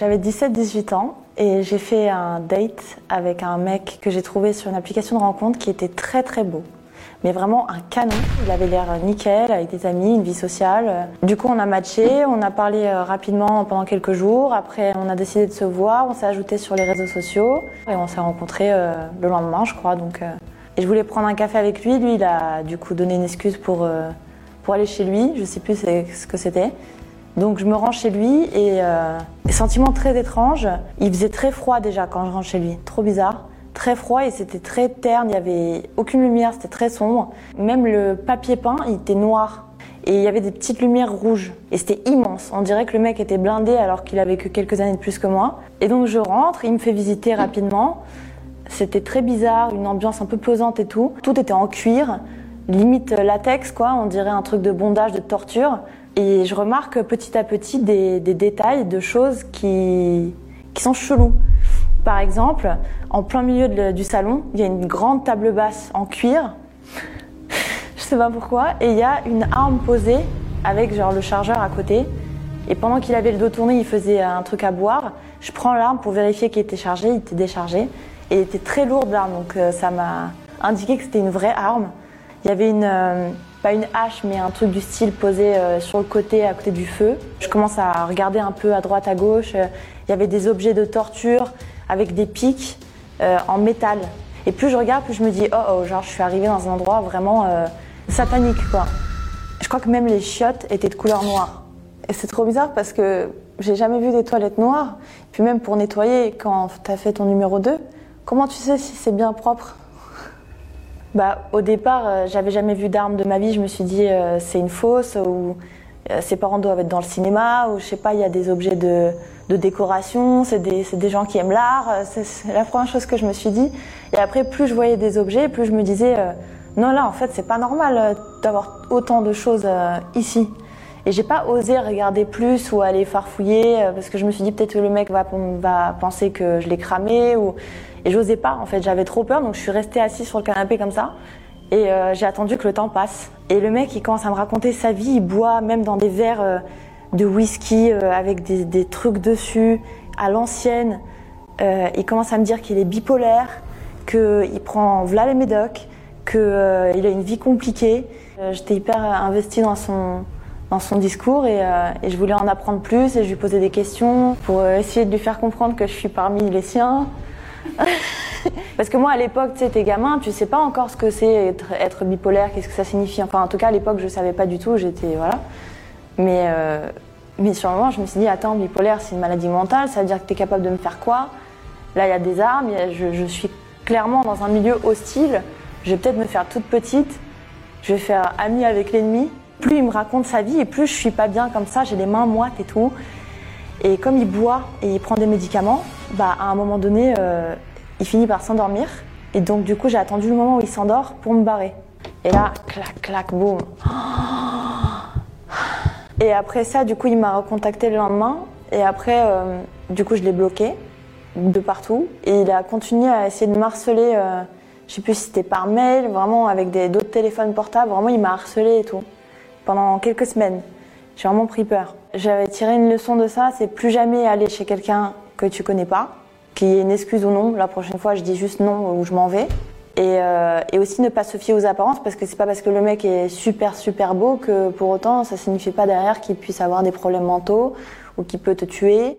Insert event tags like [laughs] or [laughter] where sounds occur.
J'avais 17-18 ans et j'ai fait un date avec un mec que j'ai trouvé sur une application de rencontre qui était très très beau. Mais vraiment un canon. Il avait l'air nickel, avec des amis, une vie sociale. Du coup, on a matché, on a parlé euh, rapidement pendant quelques jours. Après, on a décidé de se voir, on s'est ajouté sur les réseaux sociaux et on s'est rencontrés euh, le lendemain, je crois. Donc, euh, et je voulais prendre un café avec lui. Lui, il a du coup donné une excuse pour, pour aller chez lui. Je sais plus ce que c'était. Donc je me rends chez lui et euh, sentiment très étrange. Il faisait très froid déjà quand je rentre chez lui, trop bizarre. Très froid et c'était très terne, il n'y avait aucune lumière, c'était très sombre. Même le papier peint, il était noir et il y avait des petites lumières rouges et c'était immense. On dirait que le mec était blindé alors qu'il avait que quelques années de plus que moi. Et donc je rentre, il me fait visiter rapidement. C'était très bizarre, une ambiance un peu pesante et tout. Tout était en cuir, limite latex quoi, on dirait un truc de bondage, de torture. Et je remarque petit à petit des, détails de choses qui, qui sont chelous. Par exemple, en plein milieu du salon, il y a une grande table basse en cuir. [laughs] je sais pas pourquoi. Et il y a une arme posée avec genre le chargeur à côté. Et pendant qu'il avait le dos tourné, il faisait un truc à boire. Je prends l'arme pour vérifier qu'il était chargé. Il était déchargé. Et il était très lourd l'arme. Donc euh, ça m'a indiqué que c'était une vraie arme. Il y avait une, euh, pas une hache, mais un truc du style posé euh, sur le côté, à côté du feu. Je commence à regarder un peu à droite, à gauche. Il y avait des objets de torture avec des pics euh, en métal. Et plus je regarde, plus je me dis, oh, oh genre je suis arrivée dans un endroit vraiment satanique, quoi. Je crois que même les chiottes étaient de couleur noire. Et c'est trop bizarre parce que j'ai jamais vu des toilettes noires. Puis même pour nettoyer, quand tu as fait ton numéro 2, comment tu sais si c'est bien propre? Bah, Au départ, euh, j'avais jamais vu d'armes de ma vie. Je me suis dit, euh, c'est une fausse, ou euh, ses parents doivent être dans le cinéma, ou je sais pas, il y a des objets de, de décoration, c'est des, des, gens qui aiment l'art. C'est la première chose que je me suis dit. Et après, plus je voyais des objets, plus je me disais, non, là, en fait, c'est pas normal d'avoir autant de choses ici. Et j'ai pas osé regarder plus ou aller farfouiller parce que je me suis dit peut-être que le mec va, penser que je l'ai cramé et j'osais pas, en fait, j'avais trop peur, donc je suis restée assise sur le canapé comme ça. Et euh, j'ai attendu que le temps passe. Et le mec, il commence à me raconter sa vie. Il boit même dans des verres euh, de whisky euh, avec des, trucs dessus, à l'ancienne. il commence à me dire qu'il est bipolaire, qu'il prend Vla les médocs, qu'il a une vie compliquée. J'étais hyper investie dans son, dans son discours et, et, je voulais en apprendre plus et je lui posais des questions pour essayer de lui faire comprendre que je suis parmi les siens. [laughs] Parce que moi, à l'époque, tu sais, t'es gamin, tu sais pas encore ce que c'est être, bipolaire, qu'est-ce que ça signifie. Enfin, en tout cas, à l'époque, je savais pas du tout, j'étais. Voilà. Mais, euh, mais sur le moment, je me suis dit, attends, bipolaire, c'est une maladie mentale, ça veut dire que t'es capable de me faire quoi? Là, il y a des armes, je, je, suis clairement dans un milieu hostile, je vais peut-être me faire toute petite, je vais faire amie avec l'ennemi. Plus il me raconte sa vie et plus je suis pas bien comme ça, j'ai les mains moites et tout. Et comme il boit et il prend des médicaments, bah, à un moment donné, euh, il finit par s'endormir. Et donc, du coup, j'ai attendu le moment où il s'endort pour me barrer. Et là, clac, clac, boum. Et après ça, du coup, il m'a recontacté le lendemain. Et après, euh, du coup, je l'ai bloqué de partout. Et il a continué à essayer de m'harceler. Euh, je sais plus si c'était par mail, vraiment avec d'autres téléphones portables. Vraiment, il m'a harcelé et tout. Pendant quelques semaines. J'ai vraiment pris peur. J'avais tiré une leçon de ça, c'est plus jamais aller chez quelqu'un que tu connais pas, qu'il y ait une excuse ou non. La prochaine fois, je dis juste non ou je m'en vais. Et, euh, et, aussi ne pas se fier aux apparences parce que c'est pas parce que le mec est super super beau que pour autant ça signifie pas derrière qu'il puisse avoir des problèmes mentaux ou qu'il peut te tuer.